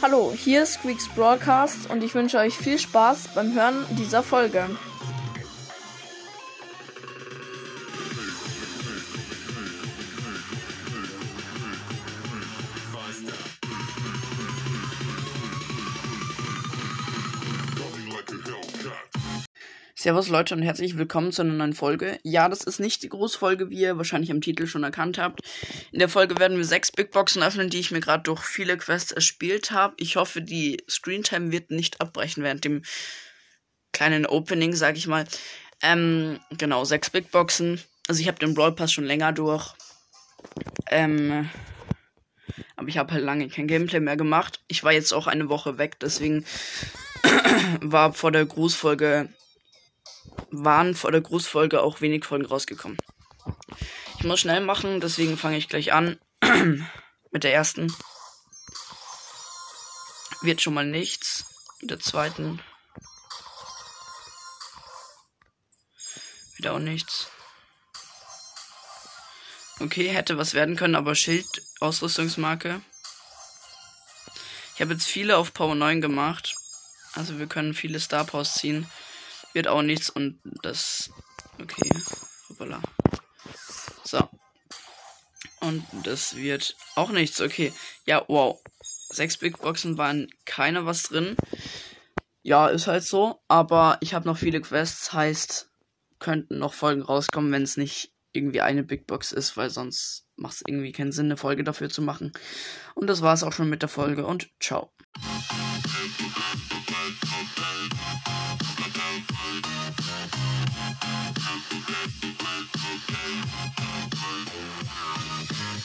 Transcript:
Hallo, hier ist Squeaks Broadcast und ich wünsche euch viel Spaß beim Hören dieser Folge. Servus Leute und herzlich willkommen zu einer neuen Folge. Ja, das ist nicht die Großfolge, wie ihr wahrscheinlich am Titel schon erkannt habt. In der Folge werden wir sechs Big Boxen öffnen, die ich mir gerade durch viele Quests erspielt habe. Ich hoffe, die Screentime wird nicht abbrechen während dem kleinen Opening, sag ich mal. Ähm, genau, sechs Big Boxen. Also ich habe den Brawl Pass schon länger durch. Ähm, aber ich habe halt lange kein Gameplay mehr gemacht. Ich war jetzt auch eine Woche weg, deswegen war vor der Grußfolge waren vor der Grußfolge auch wenig Folgen rausgekommen. Ich muss schnell machen, deswegen fange ich gleich an mit der ersten. Wird schon mal nichts. Mit der zweiten. Wieder auch nichts. Okay, hätte was werden können, aber Schild, Ausrüstungsmarke. Ich habe jetzt viele auf Power 9 gemacht. Also wir können viele Star Powers ziehen. Wird auch nichts und das. Okay. Hoppala. So. Und das wird auch nichts. Okay. Ja, wow. Sechs Big Boxen waren keine was drin. Ja, ist halt so. Aber ich habe noch viele Quests. Heißt, könnten noch Folgen rauskommen, wenn es nicht irgendwie eine Big Box ist, weil sonst macht es irgendwie keinen Sinn, eine Folge dafür zu machen. Und das war es auch schon mit der Folge und ciao.